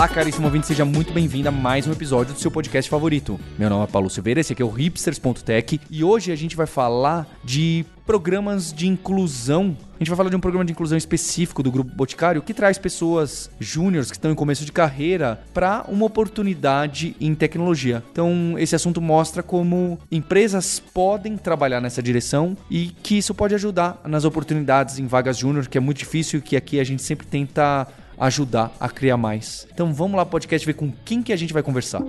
Olá, caríssimo ouvinte, seja muito bem-vindo a mais um episódio do seu podcast favorito. Meu nome é Paulo Silveira, esse aqui é o hipsters.tech e hoje a gente vai falar de programas de inclusão. A gente vai falar de um programa de inclusão específico do Grupo Boticário que traz pessoas júniores que estão em começo de carreira para uma oportunidade em tecnologia. Então, esse assunto mostra como empresas podem trabalhar nessa direção e que isso pode ajudar nas oportunidades em vagas júnior, que é muito difícil e que aqui a gente sempre tenta ajudar a criar mais. Então vamos lá, podcast, ver com quem que a gente vai conversar.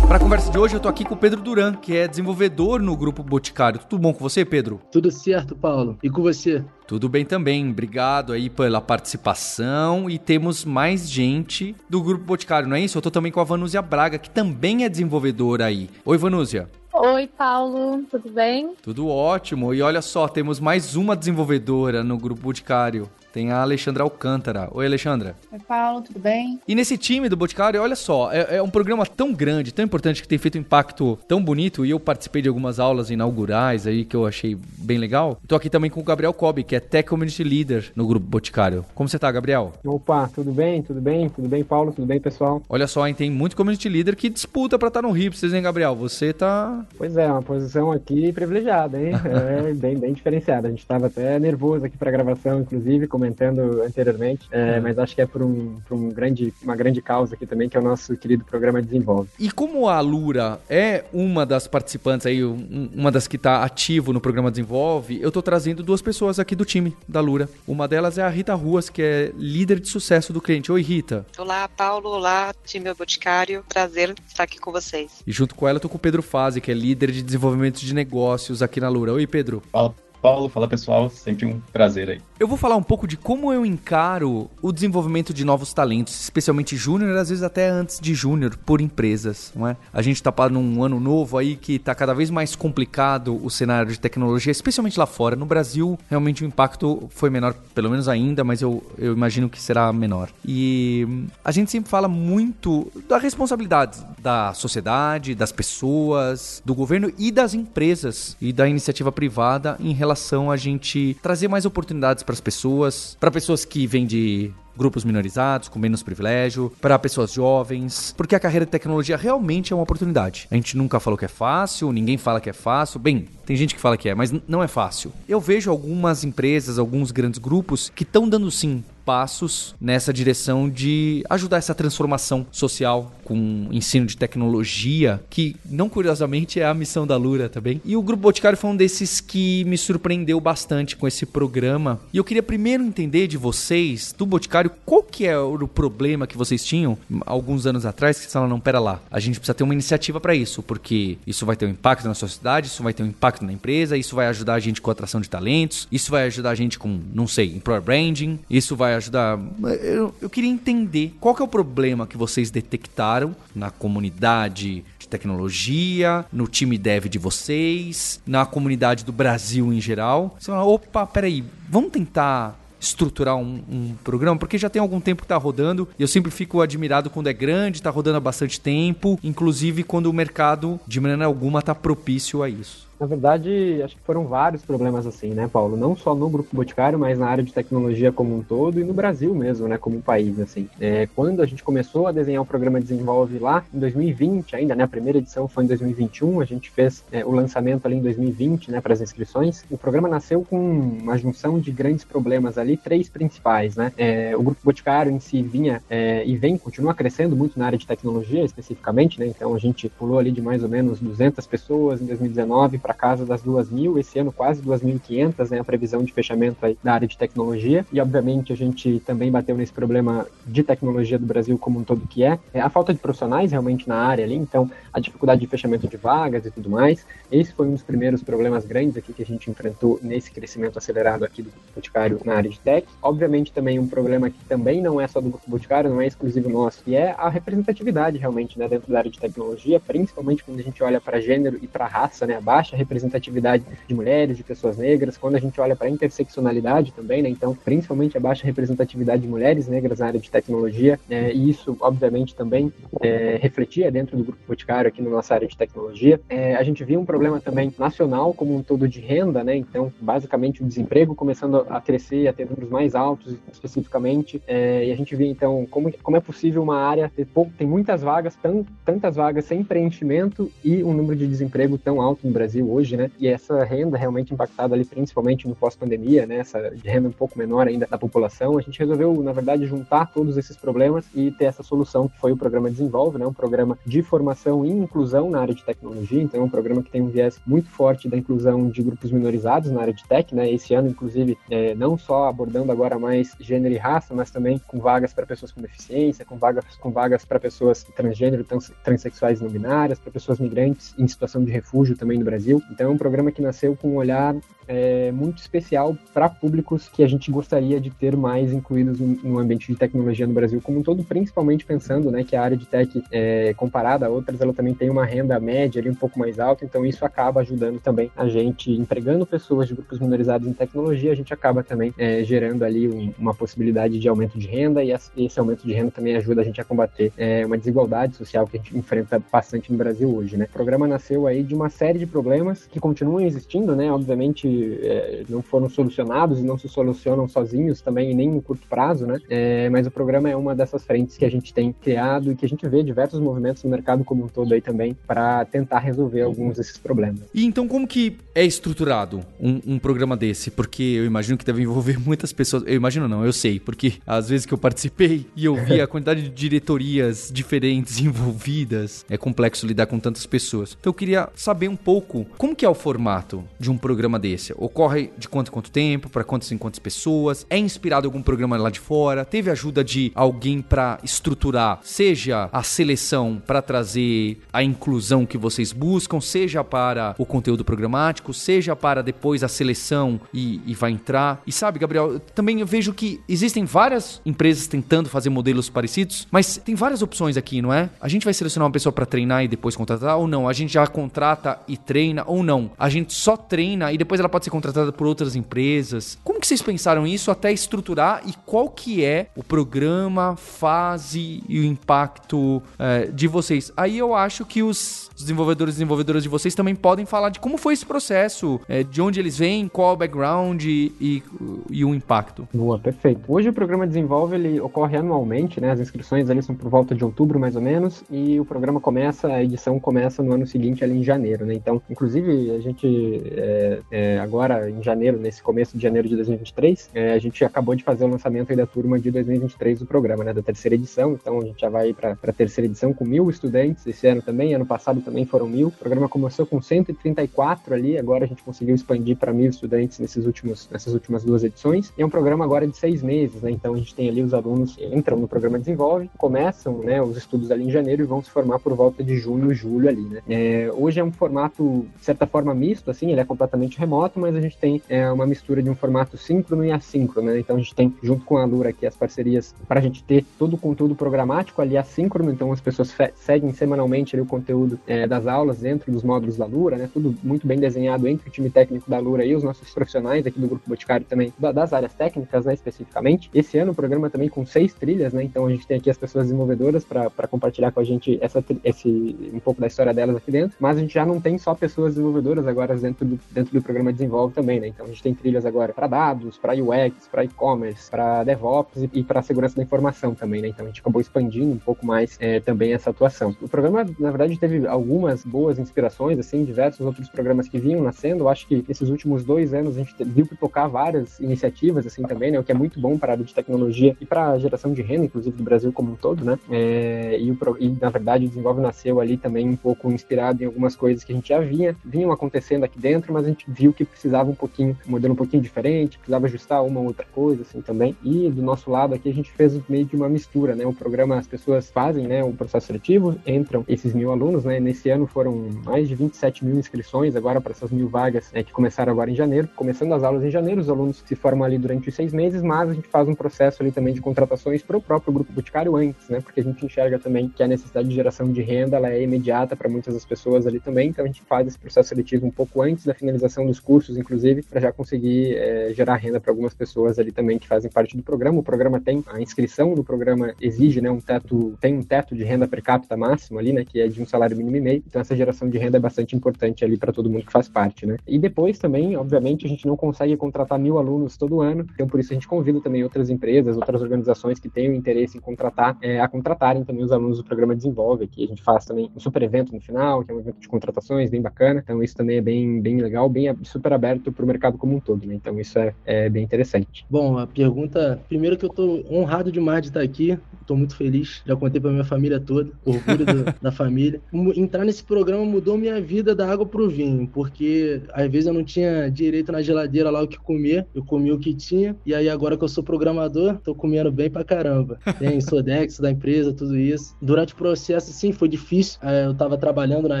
Para a conversa de hoje, eu tô aqui com o Pedro Duran, que é desenvolvedor no Grupo Boticário. Tudo bom com você, Pedro? Tudo certo, Paulo. E com você? Tudo bem também. Obrigado aí pela participação. E temos mais gente do Grupo Boticário, não é isso? Eu tô também com a Vanúzia Braga, que também é desenvolvedora aí. Oi, Vanúzia. Oi, Paulo, tudo bem? Tudo ótimo. E olha só, temos mais uma desenvolvedora no Grupo Boticário tem a Alexandra Alcântara. Oi, Alexandra. Oi, Paulo, tudo bem? E nesse time do Boticário, olha só, é, é, um programa tão grande, tão importante, que tem feito um impacto tão bonito, e eu participei de algumas aulas inaugurais aí que eu achei bem legal. Tô aqui também com o Gabriel Cobb, que é Tech Community Leader no Grupo Boticário. Como você tá, Gabriel? Opa, tudo bem? Tudo bem? Tudo bem, Paulo? Tudo bem, pessoal? Olha só, hein, tem muito Community Leader que disputa pra estar tá no Hipsters, hein, Gabriel? Você tá... Pois é, uma posição aqui privilegiada, hein? é bem, bem diferenciada. A gente tava até nervoso aqui pra gravação, inclusive, comentando anteriormente é, mas acho que é por, um, por um grande, uma grande causa aqui também, que é o nosso querido programa Desenvolve. E como a Lura é uma das participantes aí, uma das que está ativo no programa Desenvolve, eu estou trazendo duas pessoas aqui do time da Lura. Uma delas é a Rita Ruas, que é líder de sucesso do cliente. Oi, Rita. Olá, Paulo. Olá, time Boticário. Prazer estar aqui com vocês. E junto com ela eu tô com o Pedro Faze, que é líder de desenvolvimento de negócios aqui na Lura. Oi, Pedro. Fala, Paulo. Fala, pessoal. Sempre um prazer aí. Eu vou falar um pouco de como eu encaro o desenvolvimento de novos talentos, especialmente júnior, às vezes até antes de júnior, por empresas, não é? A gente tá num ano novo aí que tá cada vez mais complicado o cenário de tecnologia, especialmente lá fora. No Brasil, realmente o impacto foi menor, pelo menos ainda, mas eu, eu imagino que será menor. E a gente sempre fala muito da responsabilidade da sociedade, das pessoas, do governo e das empresas e da iniciativa privada em relação a gente trazer mais oportunidades para as pessoas, para pessoas que vêm de grupos minorizados, com menos privilégio, para pessoas jovens, porque a carreira de tecnologia realmente é uma oportunidade. A gente nunca falou que é fácil, ninguém fala que é fácil. Bem, tem gente que fala que é, mas não é fácil. Eu vejo algumas empresas, alguns grandes grupos que estão dando sim passos nessa direção de ajudar essa transformação social com ensino de tecnologia, que não curiosamente é a missão da Lura também. E o Grupo Boticário foi um desses que me surpreendeu bastante com esse programa. E eu queria primeiro entender de vocês, do Boticário, qual que é o problema que vocês tinham alguns anos atrás, que você fala, não, pera lá, a gente precisa ter uma iniciativa para isso, porque isso vai ter um impacto na sociedade, isso vai ter um impacto na empresa, isso vai ajudar a gente com a atração de talentos, isso vai ajudar a gente com, não sei, employer branding, isso vai ajudar. Eu, eu queria entender qual que é o problema que vocês detectaram na comunidade de tecnologia, no time dev de vocês, na comunidade do Brasil em geral. Você fala, opa, peraí, vamos tentar estruturar um, um, programa, porque já tem algum tempo que tá rodando e eu sempre fico admirado quando é grande, tá rodando há bastante tempo, inclusive quando o mercado, de maneira alguma, tá propício a isso. Na verdade, acho que foram vários problemas assim, né, Paulo? Não só no Grupo Boticário, mas na área de tecnologia como um todo e no Brasil mesmo, né, como um país, assim. É, quando a gente começou a desenhar o programa Desenvolve lá, em 2020 ainda, né, a primeira edição foi em 2021, a gente fez é, o lançamento ali em 2020, né, para as inscrições. O programa nasceu com uma junção de grandes problemas ali, três principais, né. É, o Grupo Boticário em si vinha é, e vem, continua crescendo muito na área de tecnologia especificamente, né, então a gente pulou ali de mais ou menos 200 pessoas em 2019 para casa das 2 mil, esse ano quase 2.500, né, a previsão de fechamento aí da área de tecnologia. E, obviamente, a gente também bateu nesse problema de tecnologia do Brasil como um todo que é, é a falta de profissionais realmente na área ali, então a dificuldade de fechamento de vagas e tudo mais. Esse foi um dos primeiros problemas grandes aqui que a gente enfrentou nesse crescimento acelerado aqui do Boticário na área de tech. Obviamente, também um problema que também não é só do Boticário, não é exclusivo nosso, que é a representatividade realmente né, dentro da área de tecnologia, principalmente quando a gente olha para gênero e para raça, né, a baixa baixa representatividade de mulheres, de pessoas negras, quando a gente olha para a interseccionalidade também, né? Então, principalmente a baixa representatividade de mulheres negras na área de tecnologia, é, e isso, obviamente, também é, refletia dentro do Grupo Boticário aqui na nossa área de tecnologia. É, a gente via um problema também nacional como um todo de renda, né? Então, basicamente, o desemprego começando a crescer, a ter números mais altos, especificamente, é, e a gente via, então, como, como é possível uma área ter pouco, tem muitas vagas, tão, tantas vagas sem preenchimento e um número de desemprego tão alto no Brasil hoje, né? E essa renda realmente impactada ali, principalmente no pós-pandemia, né? Essa renda um pouco menor ainda da população. A gente resolveu, na verdade, juntar todos esses problemas e ter essa solução que foi o programa Desenvolve, né? Um programa de formação e inclusão na área de tecnologia. Então, é um programa que tem um viés muito forte da inclusão de grupos minorizados na área de tech, né? Esse ano, inclusive, é, não só abordando agora mais gênero e raça, mas também com vagas para pessoas com deficiência, com vagas com vagas para pessoas transgênero, trans, transexuais não binárias, para pessoas migrantes em situação de refúgio também no Brasil. Então, é um programa que nasceu com um olhar é, muito especial para públicos que a gente gostaria de ter mais incluídos no, no, ambiente de tecnologia no Brasil como um todo, principalmente pensando né, que a área de tech, é, comparada a outras, ela também tem uma renda média ali um pouco mais alta, então isso acaba ajudando também a gente, empregando pessoas de grupos minorizados em tecnologia, a gente acaba também é, gerando ali um, uma possibilidade de aumento de renda e esse aumento de renda também ajuda a gente a combater é, uma desigualdade social que a gente enfrenta bastante no Brasil hoje. Né? O programa nasceu aí de uma série de problemas que continuam existindo, né? obviamente é, não foram solucionados e não se solucionam sozinhos também, nem no curto prazo, né? É, mas o programa é uma dessas frentes que a gente tem criado e que a gente vê diversos movimentos no mercado como um todo aí também para tentar resolver alguns desses problemas. E então como que é estruturado um, um, programa desse? Porque eu imagino que deve envolver muitas pessoas. Eu imagino não, eu sei, porque às vezes que eu participei e eu vi a quantidade de diretorias diferentes envolvidas, é complexo lidar com tantas pessoas. Então eu queria saber um pouco como que é o formato de um programa desse ocorre de quanto em quanto tempo, para quantas em quantas pessoas, é inspirado em algum programa lá de fora, teve ajuda de alguém para estruturar, seja a seleção para trazer a inclusão que vocês buscam, seja para o conteúdo programático, seja para depois a seleção e, e vai entrar. E sabe, Gabriel, também eu vejo que existem várias empresas tentando fazer modelos parecidos, mas tem várias opções aqui, não é? A gente vai selecionar uma pessoa para treinar e depois contratar ou não? A gente já contrata e treina ou não? A gente só treina e depois ela pode ser contratada por outras empresas. Como que vocês pensaram isso até estruturar e qual que é o programa, fase e o impacto é, de vocês? Aí eu acho que os desenvolvedores e desenvolvedoras de vocês também podem falar de como foi esse processo, é, de onde eles vêm, qual o background e, e, e, o impacto. Boa, perfeito. Hoje o programa Desenvolve ele ocorre anualmente, né? As inscrições ali são por volta de outubro mais ou menos e o programa começa, a edição começa no ano seguinte ali em janeiro, né? Então, inclusive a gente é, é, agora em janeiro, nesse começo de janeiro de 2023, é, a gente acabou de fazer o lançamento da turma de 2023 do programa, né, da terceira edição. Então a gente já vai para a terceira edição com mil estudantes esse ano também. Ano passado também foram mil. O programa começou com 134 ali, agora a gente conseguiu expandir para mil estudantes nesses últimos, nessas últimas duas edições. E é um programa agora de seis meses, né? Então a gente tem ali os alunos entram no programa Desenvolve, começam né, os estudos ali em janeiro e vão se formar por volta de junho, julho ali, né? É, hoje é um formato, de certa forma, misto, assim, ele é completamente remoto, mas a gente tem é, uma mistura de um formato síncrono e assíncrono, né? Então a gente tem, junto com a Lura aqui, as parcerias para a gente ter todo o conteúdo programático ali assíncrono, então as pessoas seguem semanalmente ali, o conteúdo é, das aulas dentro dos módulos da Lura, né? Tudo muito bem desenhado entre o time técnico da Lura e os nossos profissionais aqui do Grupo Boticário também, das áreas técnicas, né, especificamente. Esse ano o programa também com seis trilhas, né? Então a gente tem aqui as pessoas desenvolvedoras para compartilhar com a gente essa, esse, um pouco da história delas aqui dentro, mas a gente já não tem só pessoas desenvolvedoras agora dentro do, dentro do programa Desenvolve também, né? Então a gente tem trilhas agora para dados, para UX, para e-commerce, para DevOps e, para segurança da informação também, né? Então a gente acabou expandindo um pouco mais é, também essa atuação. O programa, na verdade, teve algumas boas inspirações, assim, diversos outros programas que vinham nascendo. Eu acho que nesses últimos dois anos a gente viu pipocar várias iniciativas, assim, também, né? O que é muito bom para a área de tecnologia e para a geração de renda, inclusive do Brasil como um todo, né? É, e, o, e, na verdade, o Desenvolve nasceu ali também um pouco inspirado em algumas coisas que a gente já vinha, vinham acontecendo aqui dentro, mas a gente viu que precisava um pouquinho, um modelo um pouquinho diferente, precisava ajustar uma ou outra coisa, assim, também. E do nosso lado aqui a gente fez meio de uma mistura, né? O programa, as pessoas fazem, né, o processo seletivo, entram esses mil alunos, né? Nesse ano foram mais de 27 mil inscrições agora para essas mil vagas, né, que começaram agora em janeiro. Começando as aulas em janeiro, os alunos se formam ali durante os seis meses, mas a gente faz um processo ali também de contratações para o próprio grupo Boticário antes, né? Porque a gente enxerga também que a necessidade de geração de renda ela é imediata para muitas das pessoas ali também, então a gente faz esse processo seletivo um pouco antes da finalização dos cursos, inclusive, para já conseguir é, gerar renda para algumas pessoas ali também que fazem parte do programa. O programa tem a inscrição do programa exige, né, um teto, tem um teto de renda per capita máximo ali, né, que é de um salário mínimo e meio. Então essa geração de renda é bastante importante ali para todo mundo que faz parte, né? E depois também, obviamente, a gente não consegue contratar mil alunos todo ano, então por isso a gente convida também outras empresas, outras organizações que tenham interesse em contratar, é, a contratarem também os alunos do programa Desenvolve, aqui a gente faz também um super evento no final, que é um evento de contratações bem bacana. Então isso também é bem, bem legal, bem super aberto para o mercado como um todo, né? Então isso é, é bem interessante. Bom, a pergunta, primeiro que eu estou honrado demais de estar aqui, estou muito feliz, já contei para minha família toda, orgulho do, da família. Entrar nesse programa mudou minha vida da água pro vinho, porque às vezes eu não tinha direito na geladeira lá o que comer, eu comia o que tinha, e aí agora que eu sou programador, tô comendo bem pra caramba. Tem Sodex da empresa, tudo isso. Durante o processo, sim, foi difícil. É, eu tava trabalhando na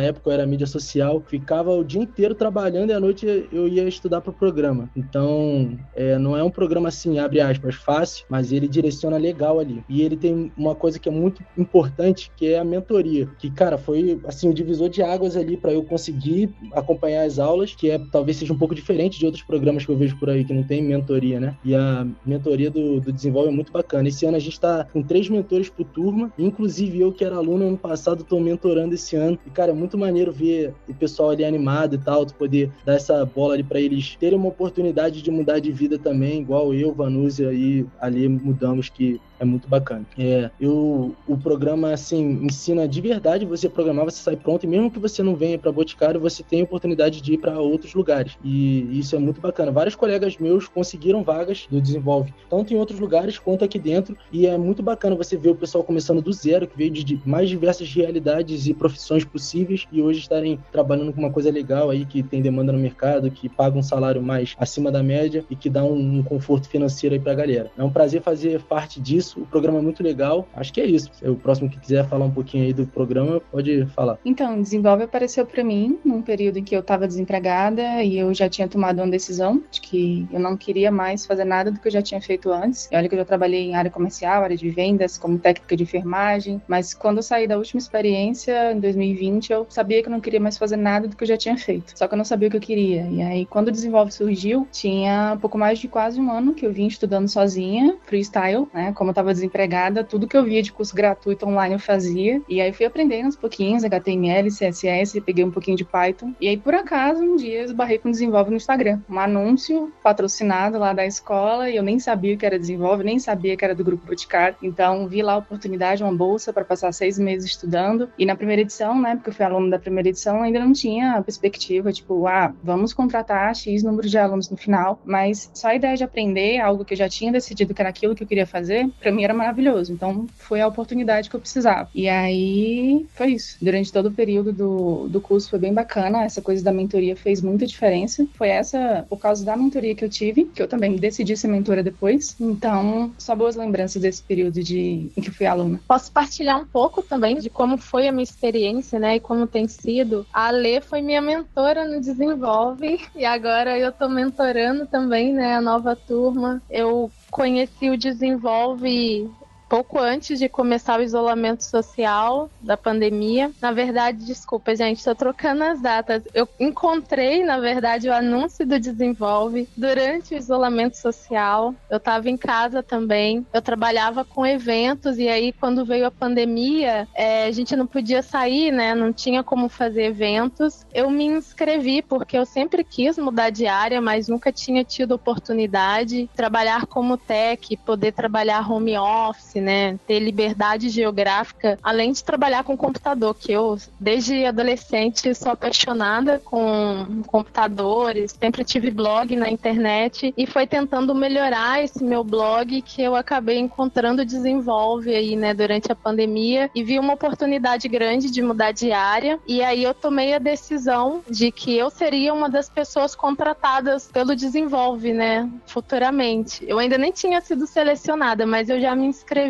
época, eu era mídia social, ficava o dia inteiro trabalhando e à noite eu ia estudar pro programa. Então, é, não é um programa assim, abre aspas, fácil, mas ele direciona legal ali. E ele tem uma coisa que é muito importante, que é a mentoria. Que, cara, foi assim, o divisor de águas ali para eu conseguir acompanhar as aulas, que é talvez seja um pouco diferente de outros programas que eu vejo por aí que não tem mentoria, né? E a mentoria do, do Desenvolve é muito bacana. Esse ano a gente está com três mentores por turma, inclusive eu que era aluno ano passado, estou mentorando esse ano. E, cara, é muito maneiro ver o pessoal ali animado e tal, tu poder dar essa bola ali para eles terem uma oportunidade de mudar de vida também, igual eu, Vanúzia e ali mudamos, que é muito bacana. É, eu, o programa, assim, ensina de verdade você programar, você sai pronto, e mesmo que você não venha para Boticário, você tem a oportunidade de ir para outros lugares. E isso é muito bacana. Vários colegas meus conseguiram vagas do Desenvolve, tanto em outros lugares quanto aqui dentro, e é muito bacana você ver o pessoal começando do zero, que veio de mais diversas realidades e profissões possíveis, e hoje estarem trabalhando com uma coisa legal aí, que tem demanda no mercado, que paga um salário mais acima da média e que dá um, um conforto financeiro aí pra galera. É um prazer fazer parte disso isso. O programa é muito legal. Acho que é isso. Se o próximo que quiser falar um pouquinho aí do programa, pode falar. Então, Desenvolve apareceu para mim num período em que eu estava desempregada e eu já tinha tomado uma decisão de que eu não queria mais fazer nada do que eu já tinha feito antes. E olha que eu já trabalhei em área comercial, área de vendas, como técnica de enfermagem, mas quando eu saí da última experiência, em 2020, eu sabia que eu não queria mais fazer nada do que eu já tinha feito. Só que eu não sabia o que eu queria. E aí, quando o Desenvolve surgiu, tinha pouco mais de quase um ano que eu vim estudando sozinha, freestyle, né, como estava desempregada, tudo que eu via de curso gratuito online eu fazia. E aí fui aprendendo uns pouquinhos, HTML, CSS, peguei um pouquinho de Python. E aí, por acaso, um dia esbarrei com Desenvolve no Instagram. Um anúncio patrocinado lá da escola e eu nem sabia que era Desenvolve, nem sabia que era do Grupo Boticário. Então, vi lá a oportunidade, uma bolsa para passar seis meses estudando. E na primeira edição, né, porque eu fui aluno da primeira edição, ainda não tinha perspectiva, tipo, ah, vamos contratar X número de alunos no final. Mas só a ideia de aprender algo que eu já tinha decidido que era aquilo que eu queria fazer, para mim era maravilhoso. Então foi a oportunidade que eu precisava. E aí foi isso. Durante todo o período do, do curso foi bem bacana. Essa coisa da mentoria fez muita diferença. Foi essa, por causa da mentoria que eu tive, que eu também decidi ser mentora depois. Então, só boas lembranças desse período de, em que fui aluna. Posso partilhar um pouco também de como foi a minha experiência, né? E como tem sido. A Lê foi minha mentora no Desenvolve e agora eu tô mentorando também, né? A nova turma. Eu conheci o Desenvolve pouco antes de começar o isolamento social da pandemia. Na verdade, desculpa, gente, estou trocando as datas. Eu encontrei, na verdade, o anúncio do Desenvolve durante o isolamento social. Eu estava em casa também. Eu trabalhava com eventos e aí, quando veio a pandemia, é, a gente não podia sair, né? Não tinha como fazer eventos. Eu me inscrevi porque eu sempre quis mudar de área, mas nunca tinha tido oportunidade. Trabalhar como tech, poder trabalhar home office né, ter liberdade geográfica, além de trabalhar com computador, que eu, desde adolescente, sou apaixonada com computadores, sempre tive blog na internet e foi tentando melhorar esse meu blog que eu acabei encontrando desenvolve aí, né, durante a pandemia e vi uma oportunidade grande de mudar de área e aí eu tomei a decisão de que eu seria uma das pessoas contratadas pelo Desenvolve, né, futuramente. Eu ainda nem tinha sido selecionada, mas eu já me inscrevi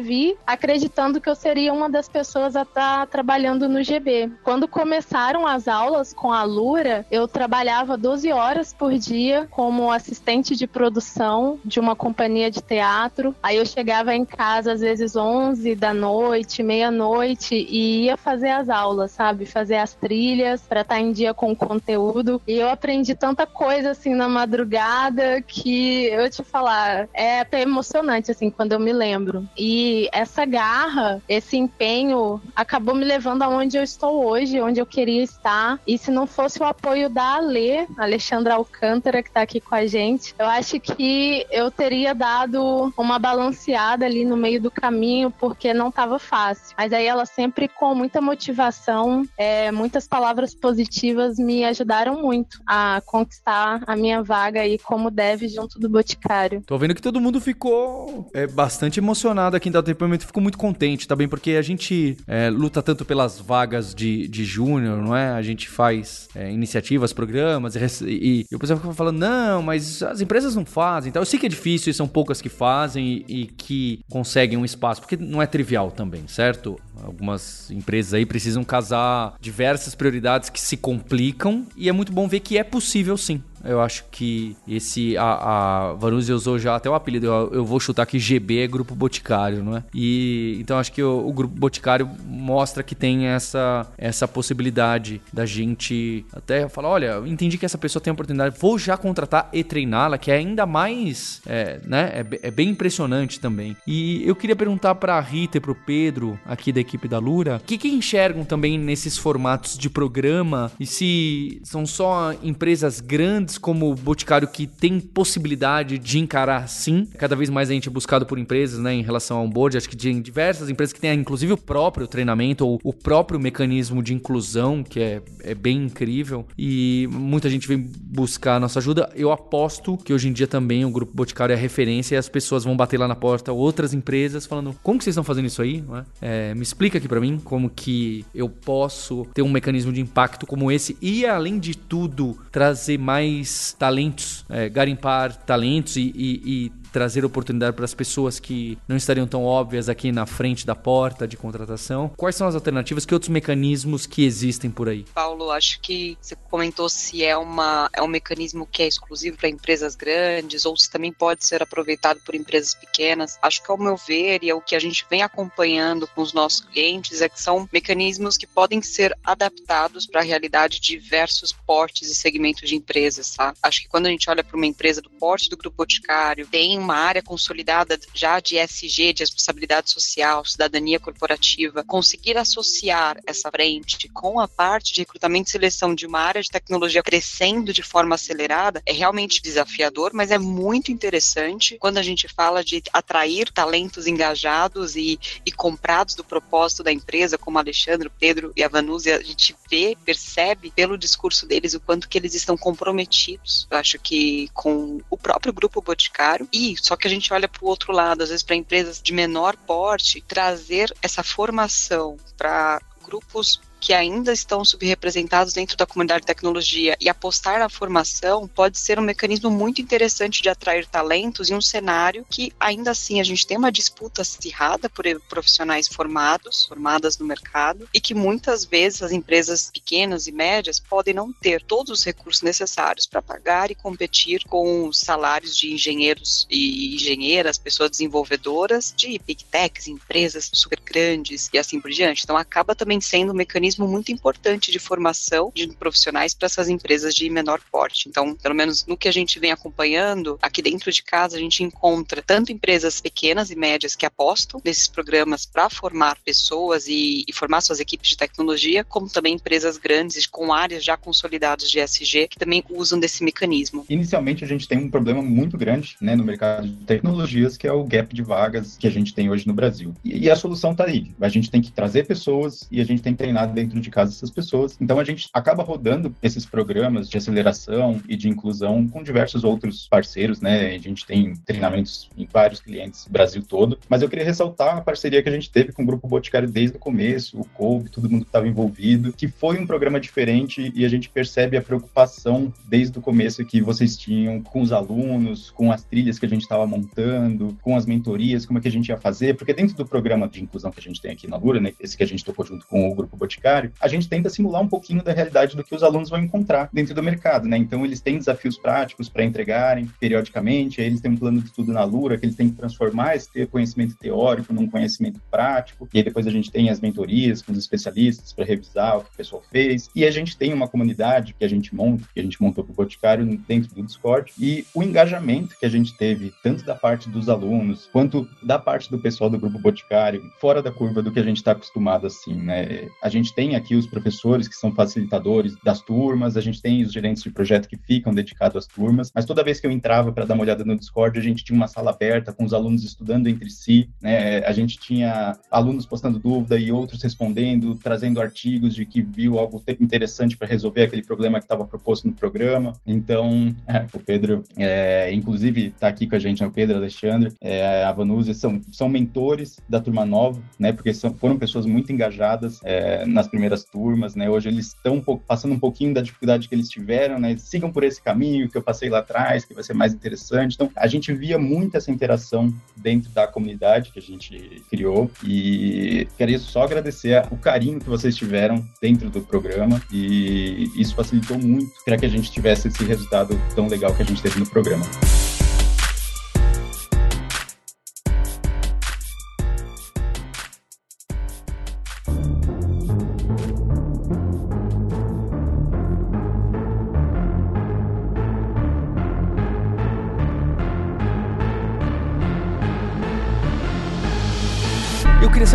acreditando que eu seria uma das pessoas a estar tá trabalhando no GB. Quando começaram as aulas com a Lura, eu trabalhava 12 horas por dia como assistente de produção de uma companhia de teatro. Aí eu chegava em casa às vezes 11 da noite, meia-noite e ia fazer as aulas, sabe? Fazer as trilhas para estar tá em dia com o conteúdo. E eu aprendi tanta coisa assim na madrugada que eu te falar, é até emocionante assim quando eu me lembro. E essa garra, esse empenho acabou me levando aonde eu estou hoje, onde eu queria estar. E se não fosse o apoio da Ale, Alexandra Alcântara que está aqui com a gente, eu acho que eu teria dado uma balanceada ali no meio do caminho porque não estava fácil. Mas aí ela sempre com muita motivação, é, muitas palavras positivas me ajudaram muito a conquistar a minha vaga aí como deve junto do Boticário. Tô vendo que todo mundo ficou é, bastante emocionado aqui em dado depoimento, ficou muito contente, tá bem? Porque a gente é, luta tanto pelas vagas de, de júnior, não é? A gente faz é, iniciativas, programas e, e, e o pessoal fica falando, não, mas as empresas não fazem. Então eu sei que é difícil e são poucas que fazem e, e que conseguem um espaço, porque não é trivial também, certo? Algumas empresas aí precisam casar diversas prioridades que se complicam e é muito bom ver que é possível sim. Eu acho que esse. A, a usou já até o apelido. Eu, eu, vou chutar que GB é Grupo Boticário, não é? E então acho que o, o, Grupo Boticário mostra que tem essa, essa possibilidade da gente até falar: olha, entendi que essa pessoa tem oportunidade, vou já contratar e treiná-la, que é ainda mais. É, né? É, é, bem impressionante também. E eu queria perguntar para a Rita e para o Pedro, aqui da equipe da Lura, o que, que enxergam também nesses formatos de programa e se são só empresas grandes como o Boticário que tem possibilidade de encarar sim. Cada vez mais a gente é buscado por empresas, né, em relação ao onboard. Acho que tem diversas empresas que têm inclusive o próprio treinamento ou o próprio mecanismo de inclusão, que é, é bem incrível. E muita gente vem buscar a nossa ajuda. Eu aposto que hoje em dia também o Grupo Boticário é referência e as pessoas vão bater lá na porta outras empresas falando: como que vocês estão fazendo isso aí? É, me explica aqui para mim como que eu posso ter um mecanismo de impacto como esse e, além de tudo, trazer mais talentos, é, garimpar talentos e, e, e trazer oportunidade para as pessoas que não estariam tão óbvias aqui na frente da porta de contratação. Quais são as alternativas? Que outros mecanismos que existem por aí? Paulo, acho que você comentou se é, uma, é um mecanismo que é exclusivo para empresas grandes ou se também pode ser aproveitado por empresas pequenas. Acho que, ao meu ver, e é o que a gente vem acompanhando com os nossos clientes, é que são mecanismos que podem ser adaptados para a realidade de diversos portes e segmentos de empresas. Tá? Acho que quando a gente olha para uma empresa do porte do Grupo Boticário, tem uma área consolidada já de SG, de responsabilidade social, cidadania corporativa, conseguir associar essa frente com a parte de recrutamento e seleção de uma área de tecnologia crescendo de forma acelerada é realmente desafiador, mas é muito interessante quando a gente fala de atrair talentos engajados e, e comprados do propósito da empresa, como Alexandre, Pedro e a Vanúzia, a gente vê, percebe pelo discurso deles o quanto que eles estão comprometidos, eu acho que com o próprio grupo Boticário e só que a gente olha para o outro lado, às vezes para empresas de menor porte, trazer essa formação para grupos que ainda estão subrepresentados dentro da comunidade de tecnologia e apostar na formação pode ser um mecanismo muito interessante de atrair talentos em um cenário que ainda assim a gente tem uma disputa acirrada por profissionais formados, formadas no mercado e que muitas vezes as empresas pequenas e médias podem não ter todos os recursos necessários para pagar e competir com os salários de engenheiros e engenheiras, pessoas desenvolvedoras de big techs, empresas super grandes e assim por diante. Então acaba também sendo um mecanismo mecanismo muito importante de formação de profissionais para essas empresas de menor porte. Então, pelo menos no que a gente vem acompanhando, aqui dentro de casa a gente encontra tanto empresas pequenas e médias que apostam nesses programas para formar pessoas e, e, formar suas equipes de tecnologia, como também empresas grandes com áreas já consolidadas de SG que também usam desse mecanismo. Inicialmente a gente tem um problema muito grande né, no mercado de tecnologias, que é o gap de vagas que a gente tem hoje no Brasil. E, e a solução está aí. A gente tem que trazer pessoas e a gente tem que treinar dentro de casa essas pessoas. Então a gente acaba rodando esses programas de aceleração e de inclusão com diversos outros parceiros, né? A gente tem treinamentos em vários clientes Brasil todo, mas eu queria ressaltar a parceria que a gente teve com o Grupo Boticário desde o começo, o Kobe, todo mundo que estava envolvido, que foi um programa diferente e a gente percebe a preocupação desde o começo que vocês tinham com os alunos, com as trilhas que a gente estava montando, com as mentorias, como é que a gente ia fazer, porque dentro do programa de inclusão que a gente tem aqui na Lura, né, esse que a gente tocou junto com o Grupo Boticário, a gente tenta simular um pouquinho da realidade do que os alunos vão encontrar dentro do mercado, né? Então eles têm desafios práticos para entregarem periodicamente, eles têm um plano de estudo na Lura que eles têm que transformar esse conhecimento teórico num conhecimento prático, e aí depois a gente tem as mentorias com os especialistas para revisar o que o pessoal fez, e a gente tem uma comunidade que a gente monta, que a gente montou para o Boticário dentro do Discord, e o engajamento que a gente teve, tanto da parte dos alunos, quanto da parte do pessoal do Grupo Boticário, fora da curva do que a gente está acostumado assim, né? A gente tem aqui os professores que são facilitadores das turmas, a gente tem os gerentes de projeto que ficam dedicados às turmas, mas toda vez que eu entrava para dar uma olhada no Discord, a gente tinha uma sala aberta com os alunos estudando entre si, né? A gente tinha alunos postando dúvida e outros respondendo, trazendo artigos de que viu algo interessante para resolver aquele problema que estava proposto no programa. Então, é, o Pedro, é, inclusive, está aqui com a gente, né? o Pedro, Alexandre, é, a Vanusa, são, são mentores da turma nova, né? Porque são, foram pessoas muito engajadas é, nas primeiras turmas, né? Hoje eles estão um passando um pouquinho da dificuldade que eles tiveram, né? Sigam por esse caminho que eu passei lá atrás, que vai ser mais interessante. Então, a gente via muito essa interação dentro da comunidade que a gente criou e queria só agradecer o carinho que vocês tiveram dentro do programa e isso facilitou muito para que a gente tivesse esse resultado tão legal que a gente teve no programa.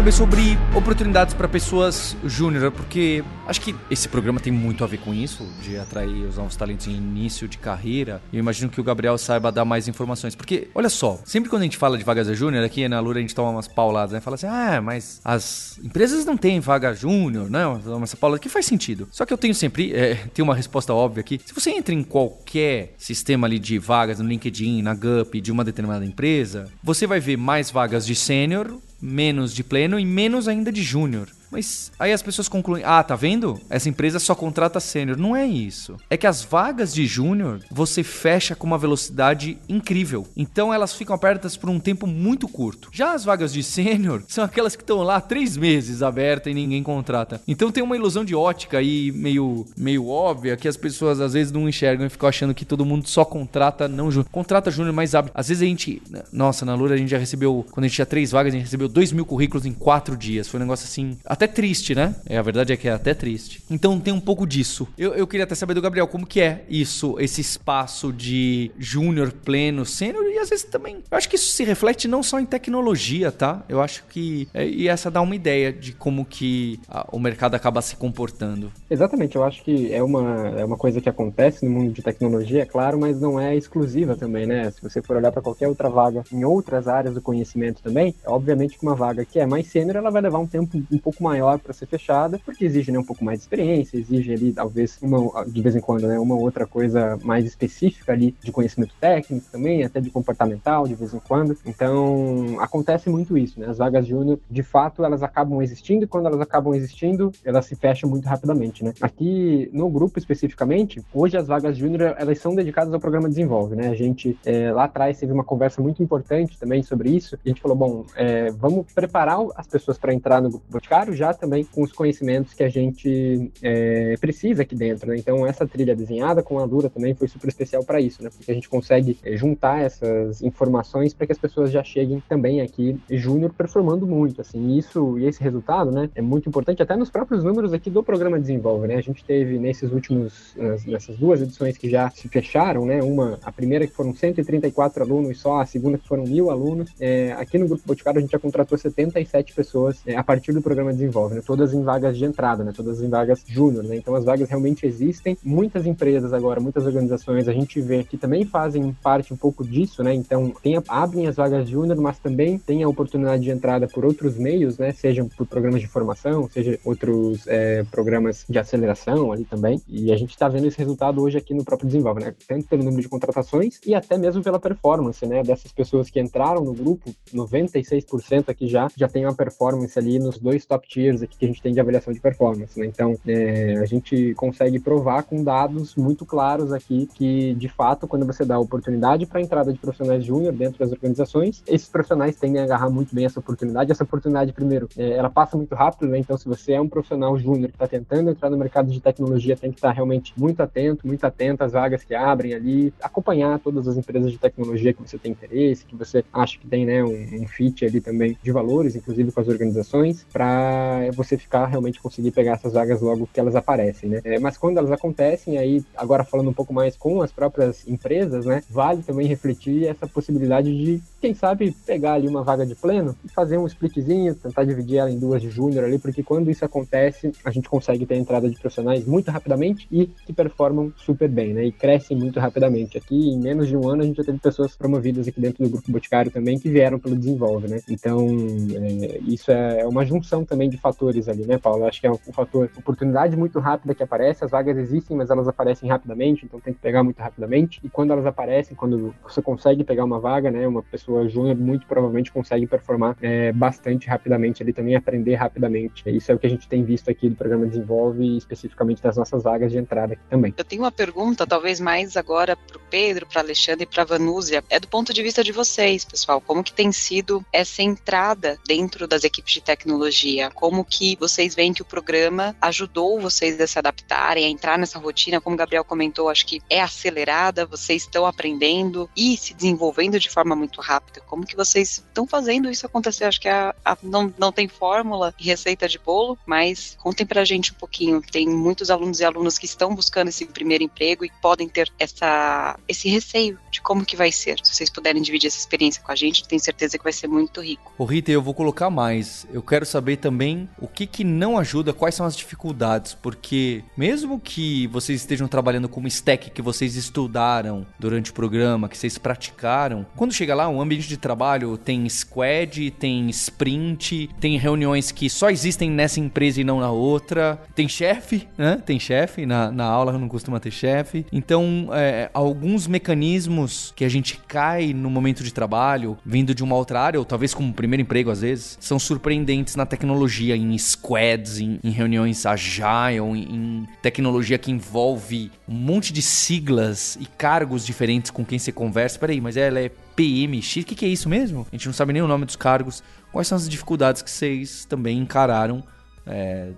Saber sobre oportunidades para pessoas júnior, porque acho que esse programa tem muito a ver com isso, de atrair os novos talentos em início de carreira. Eu imagino que o Gabriel saiba dar mais informações, porque olha só, sempre quando a gente fala de vagas júnior aqui na Lura a gente toma umas pauladas, né? Fala assim: "Ah, mas as empresas não têm vaga júnior, não?" Essa paulada que faz sentido. Só que eu tenho sempre é, tem uma resposta óbvia aqui. Se você entra em qualquer sistema ali de vagas no LinkedIn, na Gup de uma determinada empresa, você vai ver mais vagas de sênior menos de pleno e menos ainda de júnior. Mas aí as pessoas concluem: ah, tá vendo? Essa empresa só contrata sênior. Não é isso. É que as vagas de júnior você fecha com uma velocidade incrível. Então elas ficam abertas por um tempo muito curto. Já as vagas de sênior são aquelas que estão lá três meses abertas e ninguém contrata. Então tem uma ilusão de ótica aí meio, meio óbvia que as pessoas às vezes não enxergam e ficam achando que todo mundo só contrata não júnior. Contrata júnior, mas abre. Às vezes a gente. Nossa, na Lura a gente já recebeu. Quando a gente tinha três vagas, a gente recebeu dois mil currículos em quatro dias. Foi um negócio assim até triste, né? É, a verdade é que é até triste. Então tem um pouco disso. Eu, eu queria até saber do Gabriel como que é isso, esse espaço de júnior, pleno, sênior e às vezes também. Eu acho que isso se reflete não só em tecnologia, tá? Eu acho que é, e essa dá uma ideia de como que a, o mercado acaba se comportando. Exatamente. Eu acho que é uma é uma coisa que acontece no mundo de tecnologia, é claro, mas não é exclusiva também, né? Se você for olhar para qualquer outra vaga em outras áreas do conhecimento também, obviamente que uma vaga que é mais sênior, ela vai levar um tempo um pouco maior para ser fechada, porque exige né, um pouco mais de experiência, exige ali talvez uma, de vez em quando, né, uma outra coisa mais específica ali de conhecimento técnico também, até de comportamental de vez em quando. Então, acontece muito isso, né? As vagas júnior, de fato, elas acabam existindo e quando elas acabam existindo, elas se fecham muito rapidamente, né? Aqui no grupo especificamente, hoje as vagas júnior, elas são dedicadas ao programa Desenvolve, né? A gente é, lá atrás teve uma conversa muito importante também sobre isso. A gente falou, bom, é, vamos preparar as pessoas para entrar no grupo Boticário já também com os conhecimentos que a gente é, precisa aqui dentro. Né? Então, essa trilha desenhada com a Lura também foi super especial para isso, né? porque a gente consegue é, juntar essa, essas informações para que as pessoas já cheguem também aqui júnior performando muito, assim, isso e esse resultado, né, é muito importante até nos próprios números aqui do programa Desenvolve, né, a gente teve nesses últimos, nessas duas edições que já se fecharam, né, uma, a primeira que foram 134 alunos só, a segunda que foram mil alunos, é, aqui no Grupo Boticário a gente já contratou 77 pessoas é, a partir do programa Desenvolve, né, todas em vagas de entrada, né, todas em vagas júnior, né, então as vagas realmente existem, muitas empresas agora, muitas organizações, a gente vê que também fazem parte um pouco disso, né, então tem, abrem as vagas júnior, mas também tem a oportunidade de entrada por outros meios, né, por programas de formação, seja outros é, programas de aceleração ali também, e a gente está vendo esse resultado hoje aqui no próprio Desenvolve, né, tanto pelo número de contratações e até mesmo pela performance, né, dessas pessoas que entraram no grupo, 96% aqui já, já tem uma performance ali nos dois top tiers aqui que a gente tem de avaliação de performance, né, então é, a gente consegue provar com dados muito claros aqui que, de fato, quando você dá oportunidade para a entrada de profissionais júnior dentro das organizações, esses profissionais tendem a agarrar muito bem essa oportunidade. Essa oportunidade, primeiro, é, ela passa muito rápido, né? Então, se você é um profissional júnior que está tentando entrar no mercado de tecnologia, tem que estar tá realmente muito atento, muito atento às vagas que abrem ali, acompanhar todas as empresas de tecnologia que você tem interesse, que você acha que tem, né, um, um fit ali também de valores, inclusive com as organizações, para você ficar realmente conseguir pegar essas vagas logo que elas aparecem, né? É, mas quando elas acontecem, aí agora falando um pouco mais com as próprias empresas, né, vale também refletir essa possibilidade de, quem sabe, pegar ali uma vaga de pleno e fazer um splitzinho, tentar dividir ela em duas de júnior ali, porque quando isso acontece, a gente consegue ter a entrada de profissionais muito rapidamente e que performam super bem, né, e crescem muito rapidamente. Aqui, em menos de um ano, a gente já teve pessoas promovidas aqui dentro do grupo Boticário também que vieram pelo Desenvolve, né, então é, isso é, é uma junção também de fatores ali, né, Paulo? Acho que é um, fator oportunidade muito rápida que aparece, as vagas existem, mas elas aparecem rapidamente, então tem que pegar muito rapidamente. E quando elas aparecem, quando você consegue pegar uma vaga, né, uma pessoa júnior muito provavelmente consegue performar é, bastante rapidamente ali também, aprender rapidamente. Isso é o que a gente tem visto aqui do programa Desenvolve, especificamente das nossas vagas de entrada aqui também. Eu tenho uma pergunta, talvez mais agora para o Pedro, para Alexandre e para Vanúzia. É do ponto de vista de vocês, pessoal. Como que tem sido essa entrada dentro das equipes de tecnologia? Como que vocês veem que o programa ajudou vocês a se adaptarem, a entrar nessa rotina? Como o Gabriel comentou, acho que é acelerada, vocês estão aprendendo e se desenvolvendo de forma muito rápida. Como que vocês estão fazendo isso acontecer? Acho que a, a, não, não tem fórmula e receita de bolo, mas contem pra gente um pouquinho. Tem muitos alunos e alunas que estão buscando esse primeiro emprego e podem ter essa, esse receio de como que vai ser. Se vocês puderem dividir essa experiência com a gente, tenho certeza que vai ser muito rico. Ô Rita, eu vou colocar mais. Eu quero saber também o que que não ajuda, quais são as dificuldades, porque mesmo que vocês estejam trabalhando com uma stack que vocês estudaram durante o programa, que vocês praticaram, quando chega lá, um ambiente de trabalho tem squad, tem sprint, tem reuniões que só existem nessa empresa e não na outra, tem chefe, né? Tem chefe, na, na aula não costuma ter chefe. Então, é, alguns mecanismos que a gente cai no momento de trabalho, vindo de uma outra área, ou talvez como primeiro emprego às vezes, são surpreendentes na tecnologia, em squads, em, em reuniões agile, em, em tecnologia que envolve um monte de siglas e cargos diferentes com quem você conversa. Peraí, mas ela é PMX? O que, que é isso mesmo? A gente não sabe nem o nome dos cargos. Quais são as dificuldades que vocês também encararam é,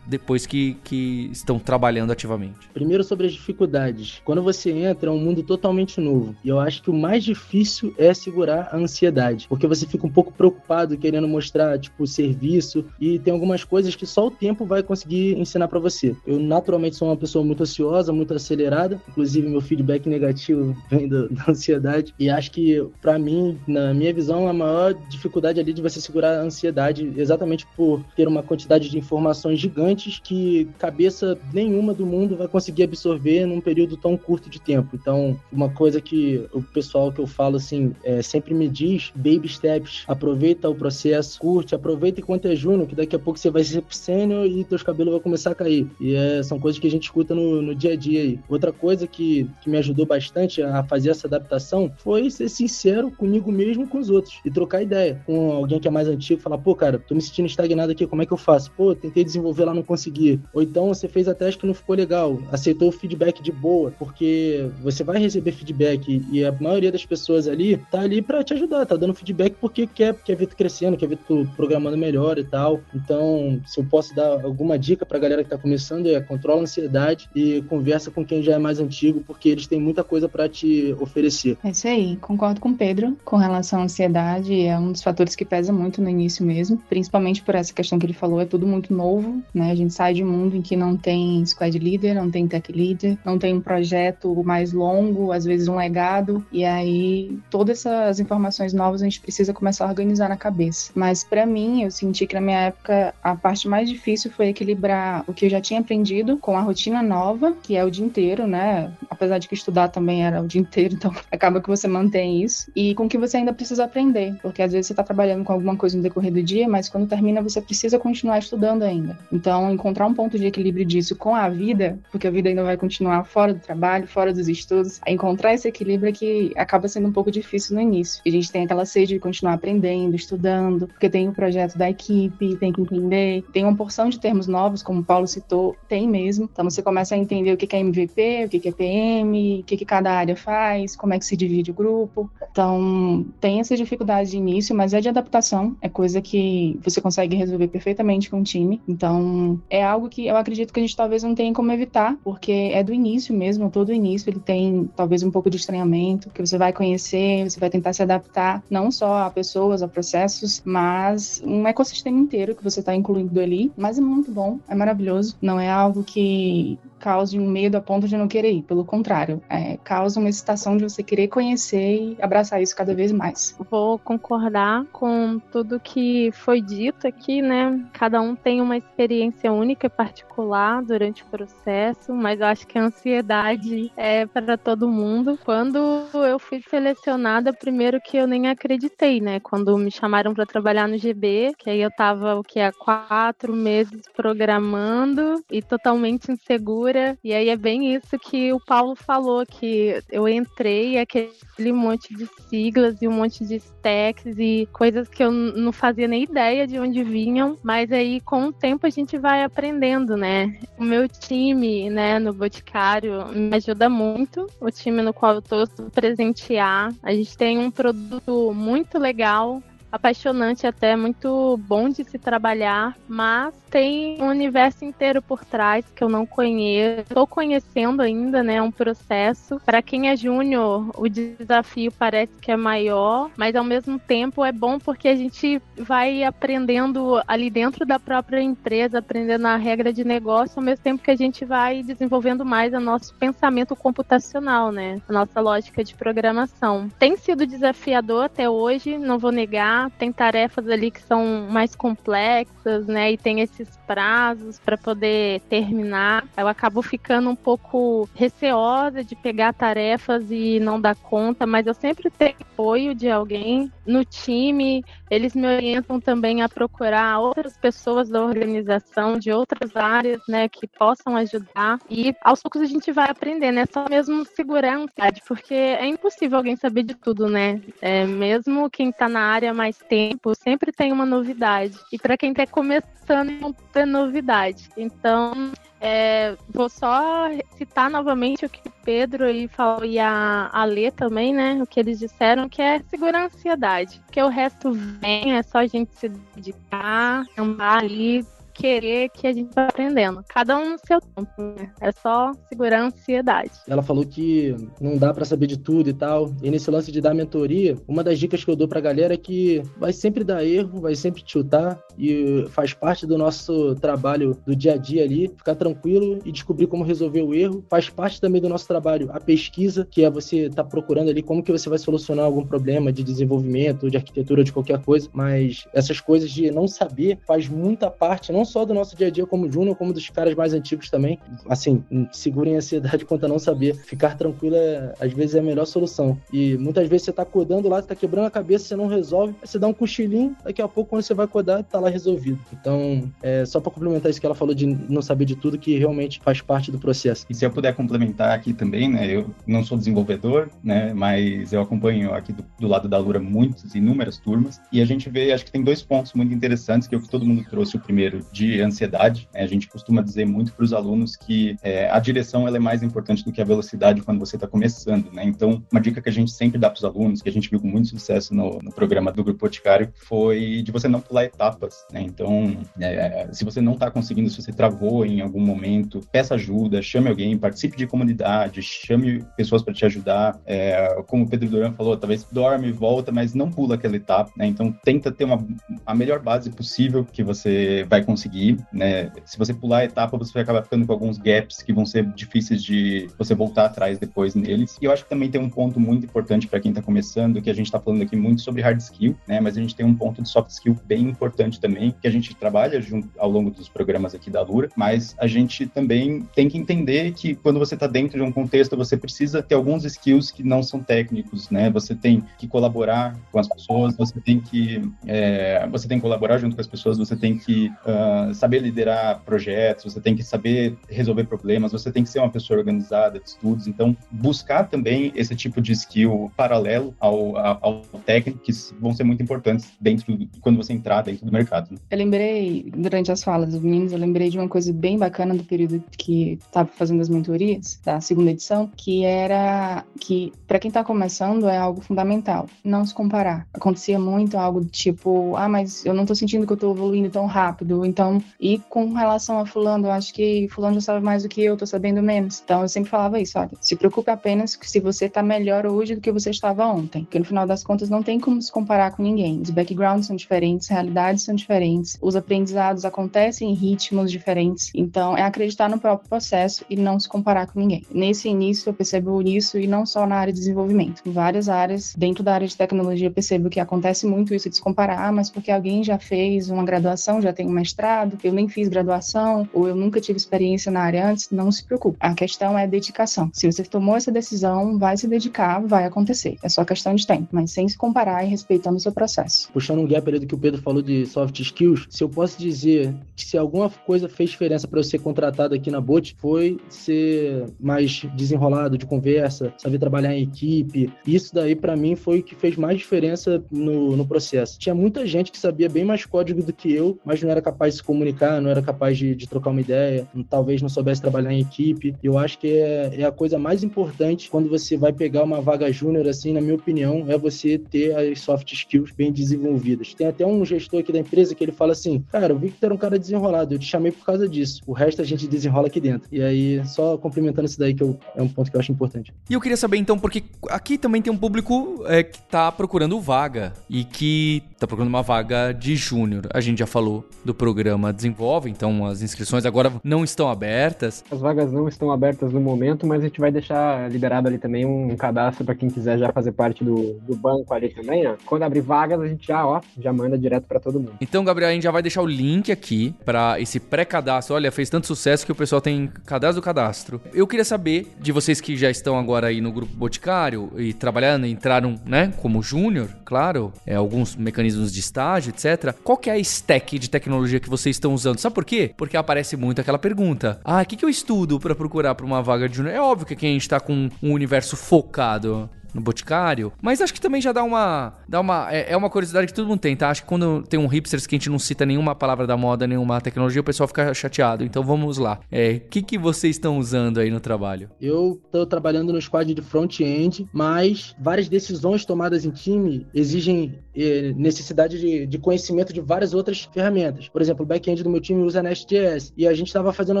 depois que, que estão trabalhando ativamente? Primeiro sobre as dificuldades. Quando você entra, é um mundo totalmente novo. E eu acho que o mais difícil é segurar a ansiedade. Porque você fica um pouco preocupado, querendo mostrar, tipo, serviço. E tem algumas coisas que só o tempo vai conseguir ensinar para você. Eu, naturalmente, sou uma pessoa muito ansiosa, muito acelerada. Inclusive, meu feedback negativo vem da, da ansiedade. E acho que, para mim, na minha visão, a maior dificuldade ali de você segurar a ansiedade, exatamente por ter uma quantidade de informações gigante que cabeça nenhuma do mundo vai conseguir absorver num período tão curto de tempo. Então, uma coisa que o pessoal que eu falo assim é, sempre me diz: baby steps, aproveita o processo, curte, aproveita enquanto é júnior, que daqui a pouco você vai ser sênior e teus cabelos vão começar a cair. E é, são coisas que a gente escuta no, no dia a dia aí. Outra coisa que, que me ajudou bastante a fazer essa adaptação foi ser sincero comigo mesmo e com os outros e trocar ideia com alguém que é mais antigo, falar, pô, cara, tô me sentindo estagnado aqui, como é que eu faço? Pô, tentei desenvolver lá no conseguir. Ou então você fez a teste que não ficou legal, aceitou o feedback de boa, porque você vai receber feedback e a maioria das pessoas ali tá ali para te ajudar, tá dando feedback porque quer, quer ver tu crescendo, quer ver tu programando melhor e tal. Então, se eu posso dar alguma dica pra galera que tá começando, é controla a ansiedade e conversa com quem já é mais antigo, porque eles têm muita coisa para te oferecer. É isso aí, concordo com o Pedro com relação à ansiedade, é um dos fatores que pesa muito no início mesmo, principalmente por essa questão que ele falou, é tudo muito novo, né? Gente sai de um mundo em que não tem squad leader, não tem tech leader, não tem um projeto mais longo, às vezes um legado, e aí todas essas informações novas a gente precisa começar a organizar na cabeça. Mas para mim, eu senti que na minha época a parte mais difícil foi equilibrar o que eu já tinha aprendido com a rotina nova, que é o dia inteiro, né? Apesar de que estudar também era o dia inteiro, então acaba que você mantém isso, e com o que você ainda precisa aprender, porque às vezes você está trabalhando com alguma coisa no decorrer do dia, mas quando termina você precisa continuar estudando ainda. Então, encontrar um ponto de equilíbrio disso com a vida, porque a vida ainda vai continuar fora do trabalho, fora dos estudos, encontrar esse equilíbrio é que acaba sendo um pouco difícil no início. A gente tem aquela sede de continuar aprendendo, estudando, porque tem o projeto da equipe, tem que entender, tem uma porção de termos novos, como o Paulo citou, tem mesmo. Então você começa a entender o que é MVP, o que é PM, o que cada área faz, como é que se divide o grupo. Então tem essas dificuldades de início, mas é de adaptação, é coisa que você consegue resolver perfeitamente com o time. Então é algo que eu acredito que a gente talvez não tenha como evitar, porque é do início mesmo, todo início ele tem talvez um pouco de estranhamento, que você vai conhecer, você vai tentar se adaptar não só a pessoas, a processos, mas um ecossistema inteiro que você está incluindo ali. Mas é muito bom, é maravilhoso. Não é algo que cause um medo a ponto de não querer ir. Pelo contrário, é, causa uma excitação de você querer conhecer e abraçar isso cada vez mais. Vou concordar com tudo que foi dito aqui, né? Cada um tem uma experiência única e particular durante o processo, mas eu acho que a ansiedade é para todo mundo. Quando eu fui selecionada, primeiro que eu nem acreditei, né? Quando me chamaram para trabalhar no GB, que aí eu tava o que há quatro meses programando e totalmente insegura. E aí é bem isso que o Paulo falou, que eu entrei aquele monte de siglas e um monte de stacks e coisas que eu não fazia nem ideia de onde vinham, mas aí com o tempo a gente vai aprendendo, né? O meu time, né, no Boticário me ajuda muito, o time no qual eu tô presentear. A gente tem um produto muito legal apaixonante até, muito bom de se trabalhar, mas tem um universo inteiro por trás que eu não conheço. Estou conhecendo ainda, né? É um processo. Para quem é júnior, o desafio parece que é maior, mas ao mesmo tempo é bom porque a gente vai aprendendo ali dentro da própria empresa, aprendendo a regra de negócio, ao mesmo tempo que a gente vai desenvolvendo mais o nosso pensamento computacional, né? A nossa lógica de programação. Tem sido desafiador até hoje, não vou negar. Tem tarefas ali que são mais complexas, né? E tem esse esses prazos para poder terminar. Eu acabo ficando um pouco receosa de pegar tarefas e não dar conta, mas eu sempre tenho apoio de alguém no time. Eles me orientam também a procurar outras pessoas da organização, de outras áreas, né, que possam ajudar. E aos poucos a gente vai aprendendo, é só mesmo segurar a ansiedade, porque é impossível alguém saber de tudo, né? É, mesmo quem está na área há mais tempo, sempre tem uma novidade. E para quem está começando, não tem novidade. Então, é, vou só citar novamente o que o Pedro ele falou e a, a Lê também, né? O que eles disseram, que é segurar a ansiedade. Porque o resto vem, é só a gente se dedicar, andar ali, querer que a gente vai aprendendo. Cada um no seu tempo, né? É só segurar a ansiedade. Ela falou que não dá para saber de tudo e tal. E nesse lance de dar mentoria, uma das dicas que eu dou pra galera é que vai sempre dar erro, vai sempre tiltar e faz parte do nosso trabalho do dia a dia ali, ficar tranquilo e descobrir como resolver o erro. Faz parte também do nosso trabalho a pesquisa, que é você estar tá procurando ali como que você vai solucionar algum problema de desenvolvimento, de arquitetura, de qualquer coisa, mas essas coisas de não saber faz muita parte, não só do nosso dia a dia como júnior, como dos caras mais antigos também. Assim, segurem a ansiedade quanto a não saber. Ficar tranquilo, é, às vezes, é a melhor solução. E muitas vezes você tá codando lá, você tá quebrando a cabeça, você não resolve, você dá um cochilinho, daqui a pouco, quando você vai codar, tá lá resolvido. Então, é só para complementar isso que ela falou de não saber de tudo, que realmente faz parte do processo. E se eu puder complementar aqui também, né, eu não sou desenvolvedor, né, mas eu acompanho aqui do, do lado da Lura muitas, inúmeras turmas, e a gente vê, acho que tem dois pontos muito interessantes, que é o que todo mundo trouxe o primeiro, de ansiedade. Né? A gente costuma dizer muito para os alunos que é, a direção ela é mais importante do que a velocidade quando você está começando. Né? Então, uma dica que a gente sempre dá para os alunos, que a gente viu com muito sucesso no, no programa do Grupo Boticário, foi de você não pular etapas. Né? Então, é, se você não está conseguindo, se você travou em algum momento, peça ajuda, chame alguém, participe de comunidade, chame pessoas para te ajudar. É, como o Pedro Duran falou, talvez dorme, volta, mas não pula aquela etapa. Né? Então, tenta ter uma, a melhor base possível que você vai conseguir. Né? Se você pular a etapa, você vai acabar ficando com alguns gaps que vão ser difíceis de você voltar atrás depois neles. E eu acho que também tem um ponto muito importante para quem está começando, que a gente está falando aqui muito sobre hard skill, né? Mas a gente tem um ponto de soft skill bem importante também, que a gente trabalha junto ao longo dos programas aqui da Lura, mas a gente também tem que entender que quando você está dentro de um contexto, você precisa ter alguns skills que não são técnicos, né? Você tem que colaborar com as pessoas, você tem que é, você tem que colaborar junto com as pessoas, você tem que uh, saber liderar projetos, você tem que saber resolver problemas, você tem que ser uma pessoa organizada de estudos. Então, buscar também esse tipo de skill paralelo ao, ao, técnico que vão ser muito importantes dentro do, quando você entrar dentro do mercado. Né? Eu lembrei durante as falas dos meninos, eu lembrei de uma coisa bem bacana do período que estava fazendo as mentorias da segunda edição, que era que para quem está começando é algo fundamental, não se comparar. Acontecia muito algo do tipo, ah, mas eu não estou sentindo que eu estou evoluindo tão rápido, então e com relação a fulano, eu acho que fulano já sabe mais do que eu, estou sabendo menos. Então eu sempre falava isso, olha, se preocupe apenas se você está melhor hoje do que você estava ontem, porque no final das contas não tem como se comparar com ninguém. Os backgrounds são diferentes, realidades são diferentes, os aprendizados acontecem em ritmos diferentes. Então, é acreditar no próprio processo e não se comparar com ninguém. Nesse início, eu percebo isso e não só na área de desenvolvimento. Em várias áreas, dentro da área de tecnologia, eu percebo que acontece muito isso de se comparar, mas porque alguém já fez uma graduação, já tem um mestrado, eu nem fiz graduação, ou eu nunca tive experiência na área antes, não se preocupe. A questão é dedicação. Se você tomou essa decisão, vai se dedicar, vai acontecer. É só questão de tempo, mas sem se comparar e respeitando o seu processo. Puxando um gap ali do que o Pedro falou de soft skills, se eu posso dizer que se alguma coisa fez diferença para eu ser contratado aqui na Bot, foi ser mais desenrolado de conversa, saber trabalhar em equipe. Isso daí, para mim, foi o que fez mais diferença no, no processo. Tinha muita gente que sabia bem mais código do que eu, mas não era capaz se comunicar, não era capaz de, de trocar uma ideia, talvez não soubesse trabalhar em equipe. Eu acho que é, é a coisa mais importante quando você vai pegar uma vaga júnior, assim, na minha opinião, é você ter as soft skills bem desenvolvidas. Tem até um gestor aqui da empresa que ele fala assim: Cara, eu vi que tu era um cara desenrolado, eu te chamei por causa disso. O resto a gente desenrola aqui dentro. E aí, só complementando isso daí, que eu, é um ponto que eu acho importante. E eu queria saber então, porque aqui também tem um público é, que tá procurando vaga e que tá procurando uma vaga de júnior. A gente já falou do programa Desenvolve, então as inscrições agora não estão abertas. As vagas não estão abertas no momento, mas a gente vai deixar liberado ali também um cadastro para quem quiser já fazer parte do, do banco ali também, ó. Quando abrir vagas, a gente já, ó, já manda direto para todo mundo. Então, Gabriel, a gente já vai deixar o link aqui para esse pré-cadastro. Olha, fez tanto sucesso que o pessoal tem cadastro do cadastro. Eu queria saber de vocês que já estão agora aí no grupo Boticário e trabalhando, entraram, né, como júnior, claro, é, alguns mecanismos de estágio, etc. Qual que é a stack de tecnologia que vocês estão usando? Sabe por quê? Porque aparece muito aquela pergunta: ah, o que, que eu estudo para procurar para uma vaga de júnior? É óbvio que aqui a gente está com um universo focado no Boticário. Mas acho que também já dá uma. Dá uma é, é, uma curiosidade que todo mundo tem, tá? Acho que quando tem um hipsters que a gente não cita nenhuma palavra da moda, nenhuma tecnologia, o pessoal fica chateado. Então vamos lá. O é, que, que vocês estão usando aí no trabalho? Eu estou trabalhando no squad de front-end, mas várias decisões tomadas em time exigem eh, necessidade de, de, conhecimento de várias outras ferramentas. Por exemplo, o back-end do meu time usa Nest.js e a gente estava fazendo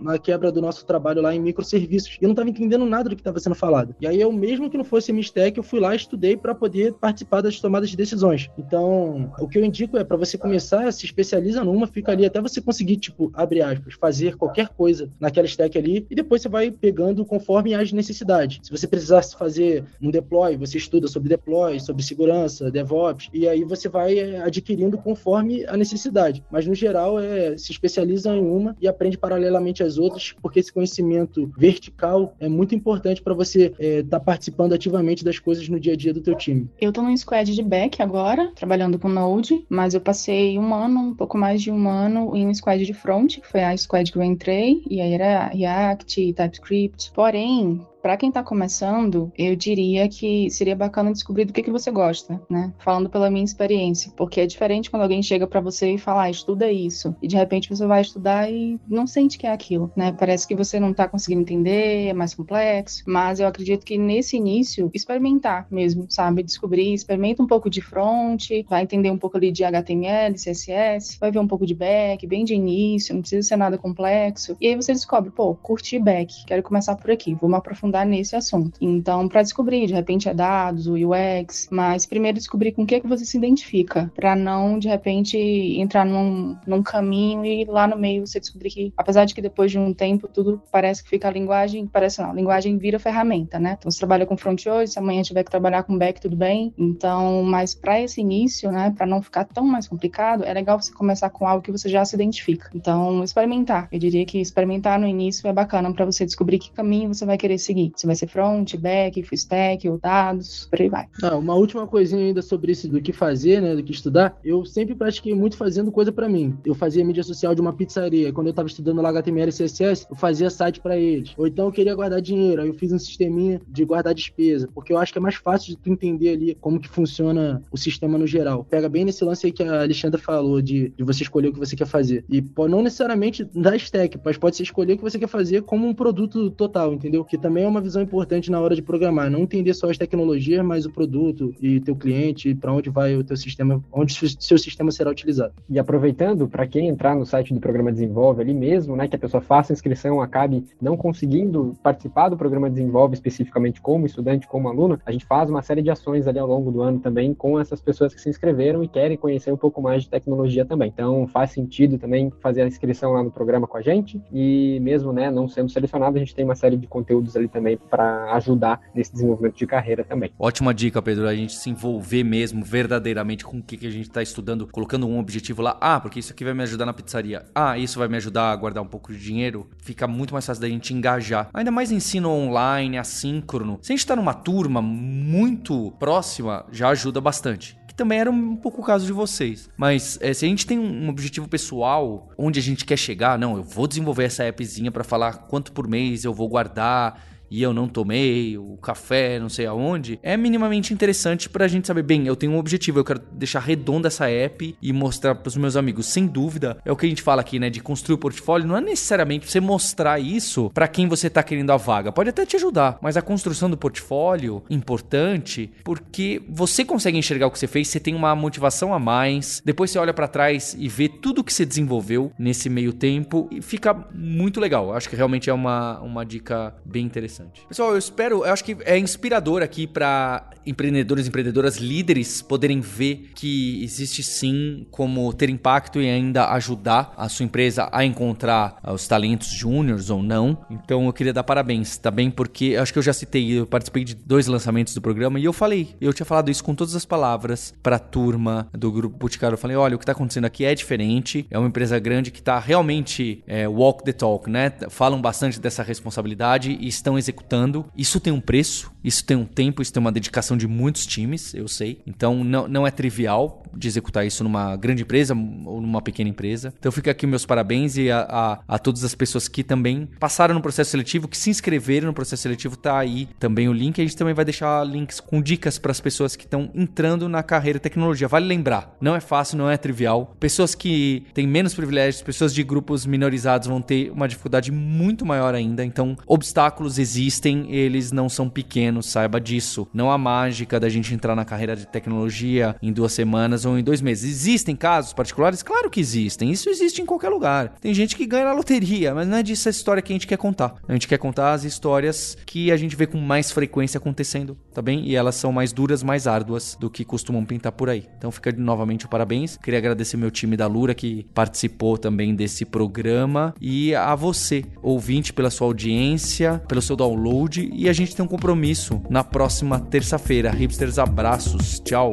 uma, quebra do nosso trabalho lá em microserviços e eu não estava entendendo nada do que estava sendo falado. E aí eu, mesmo que não fosse me Stack, eu fui lá estudei para poder participar das tomadas de decisões. Então, o que eu indico é para você começar, se especializa numa, fica ali até você conseguir, tipo, abre aspas, fazer qualquer coisa naquela stack ali e depois você vai pegando conforme as necessidades. Se você precisasse fazer um deploy, você estuda sobre deploy, sobre segurança, DevOps, e aí você vai é, adquirindo conforme a necessidade. Mas no geral, é se especializa em uma e aprende paralelamente às outras, porque esse conhecimento vertical é muito importante para você estar é, tá participando ativamente das coisas no dia a dia do teu time? Eu tô num squad de back agora, trabalhando com Node, mas eu passei um ano, um pouco mais de um ano, em um squad de front, que foi a squad que eu entrei, e aí era React, TypeScript. Porém, para quem está começando, eu diria que seria bacana descobrir do que, que você gosta, né? Falando pela minha experiência, porque é diferente quando alguém chega para você e fala, ah, estuda isso, e de repente você vai estudar e não sente que é aquilo, né? Parece que você não está conseguindo entender, é mais complexo, mas eu acredito que nesse início, experimentar mesmo, sabe? Descobrir, experimenta um pouco de front, vai entender um pouco ali de HTML, CSS, vai ver um pouco de back, bem de início, não precisa ser nada complexo, e aí você descobre, pô, curti back, quero começar por aqui, vou me aprofundar nesse assunto. Então, para descobrir, de repente é dados, o UX, mas primeiro descobrir com o que, que você se identifica, para não, de repente, entrar num, num caminho e lá no meio você descobrir que, apesar de que depois de um tempo tudo parece que fica a linguagem, parece não, a linguagem vira ferramenta, né? Então, você trabalha com front hoje, se amanhã tiver que trabalhar com back, tudo bem. Então, mas para esse início, né, para não ficar tão mais complicado, é legal você começar com algo que você já se identifica. Então, experimentar. Eu diria que experimentar no início é bacana para você descobrir que caminho você vai querer seguir. Se vai ser front, back, full stack, ou dados, por aí vai. Ah, uma última coisinha ainda sobre isso do que fazer, né, do que estudar. Eu sempre pratiquei muito fazendo coisa para mim. Eu fazia mídia social de uma pizzaria. Quando eu tava estudando lá HTML e CSS, eu fazia site para eles. Ou então eu queria guardar dinheiro, aí eu fiz um sisteminha de guardar despesa, porque eu acho que é mais fácil de tu entender ali como que funciona o sistema no geral. Pega bem nesse lance aí que a Alexandra falou de, de você escolher o que você quer fazer. E pô, não necessariamente da stack, mas pode ser escolher o que você quer fazer como um produto total, entendeu? Que também é uma visão importante na hora de programar. Não entender só as tecnologias, mas o produto e teu cliente, para onde vai o teu sistema, onde seu sistema será utilizado. E aproveitando, para quem entrar no site do Programa Desenvolve ali mesmo, né, que a pessoa faça a inscrição, acabe não conseguindo participar do Programa Desenvolve especificamente como estudante, como aluno, a gente faz uma série de ações ali ao longo do ano também com essas pessoas que se inscreveram e querem conhecer um pouco mais de tecnologia também. Então faz sentido também fazer a inscrição lá no programa com a gente e mesmo, né, não sendo selecionado, a gente tem uma série de conteúdos ali também para ajudar nesse desenvolvimento de carreira também. Ótima dica, Pedro, a gente se envolver mesmo verdadeiramente com o que, a gente está estudando, colocando um objetivo lá. Ah, porque isso aqui vai me ajudar na pizzaria. Ah, isso vai me ajudar a guardar um pouco de dinheiro. Fica muito mais fácil da gente engajar. Ainda mais ensino online, assíncrono. Se a gente está numa turma muito próxima, já ajuda bastante também era um pouco o caso de vocês. Mas é, se a gente tem um objetivo pessoal, onde a gente quer chegar, não, eu vou desenvolver essa appzinha para falar quanto por mês eu vou guardar e eu não tomei o café, não sei aonde, é minimamente interessante pra gente saber, bem, eu tenho um objetivo, eu quero deixar redonda essa app e mostrar pros meus amigos. Sem dúvida, é o que a gente fala aqui, né, de construir o portfólio, não é necessariamente você mostrar isso para quem você tá querendo a vaga. Pode até te ajudar, mas a construção do portfólio importante porque você consegue enxergar o que você fez, você tem uma motivação a mais. Depois você olha para trás e vê tudo que você desenvolveu nesse meio tempo e fica muito legal. Acho que realmente é uma, uma dica bem interessante interessante. Pessoal, eu espero, eu acho que é inspirador aqui para empreendedores empreendedoras líderes poderem ver que existe sim como ter impacto e ainda ajudar a sua empresa a encontrar ah, os talentos júniores ou não. Então eu queria dar parabéns, tá bem? Porque acho que eu já citei, eu participei de dois lançamentos do programa e eu falei, eu tinha falado isso com todas as palavras para a turma do grupo Boticário. Eu falei, olha, o que está acontecendo aqui é diferente, é uma empresa grande que está realmente é, walk the talk, né? Falam bastante dessa responsabilidade e estão executando. Isso tem um preço, isso tem um tempo, isso tem uma dedicação de muitos times, eu sei. Então não, não é trivial de executar isso numa grande empresa ou numa pequena empresa. Então fica aqui meus parabéns e a, a, a todas as pessoas que também passaram no processo seletivo, que se inscreveram no processo seletivo, tá aí também o link. A gente também vai deixar links com dicas para as pessoas que estão entrando na carreira tecnologia. Vale lembrar, não é fácil, não é trivial. Pessoas que têm menos privilégios, pessoas de grupos minorizados vão ter uma dificuldade muito maior ainda. Então, obstáculos existem existem, eles não são pequenos, saiba disso. Não há mágica da gente entrar na carreira de tecnologia em duas semanas ou em dois meses. Existem casos particulares? Claro que existem. Isso existe em qualquer lugar. Tem gente que ganha na loteria, mas não é disso a história que a gente quer contar. A gente quer contar as histórias que a gente vê com mais frequência acontecendo, tá bem? E elas são mais duras, mais árduas do que costumam pintar por aí. Então fica novamente o parabéns. Queria agradecer meu time da Lura que participou também desse programa e a você, ouvinte, pela sua audiência, pelo seu download e a gente tem um compromisso na próxima terça-feira. Hipsters, abraços. Tchau.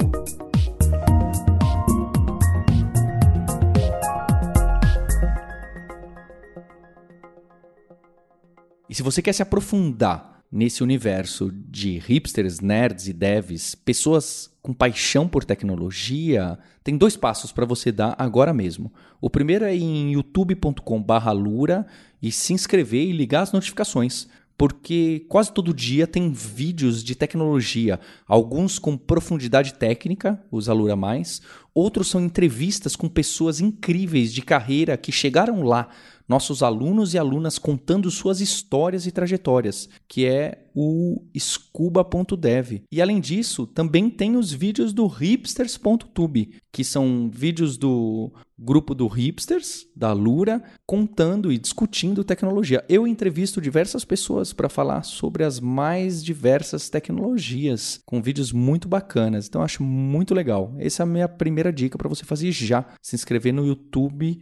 E se você quer se aprofundar nesse universo de hipsters, nerds e devs, pessoas com paixão por tecnologia, tem dois passos para você dar agora mesmo. O primeiro é em youtube.com/lura e se inscrever e ligar as notificações porque quase todo dia tem vídeos de tecnologia, alguns com profundidade técnica, os Alura Mais, outros são entrevistas com pessoas incríveis de carreira que chegaram lá nossos alunos e alunas contando suas histórias e trajetórias, que é o scuba.dev. E além disso, também tem os vídeos do hipsters.tube, que são vídeos do grupo do Hipsters, da Lura, contando e discutindo tecnologia. Eu entrevisto diversas pessoas para falar sobre as mais diversas tecnologias, com vídeos muito bacanas. Então acho muito legal. Essa é a minha primeira dica para você fazer já. Se inscrever no YouTube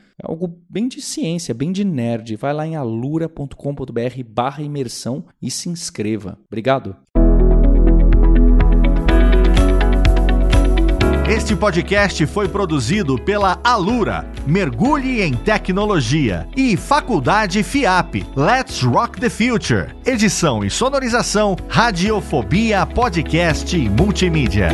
algo bem de ciência, bem de nerd. Vai lá em alura.com.br barra imersão e se inscreva. Obrigado! Este podcast foi produzido pela Alura, Mergulhe em Tecnologia, e Faculdade FIAP, Let's Rock the Future. Edição e sonorização, Radiofobia Podcast e Multimídia.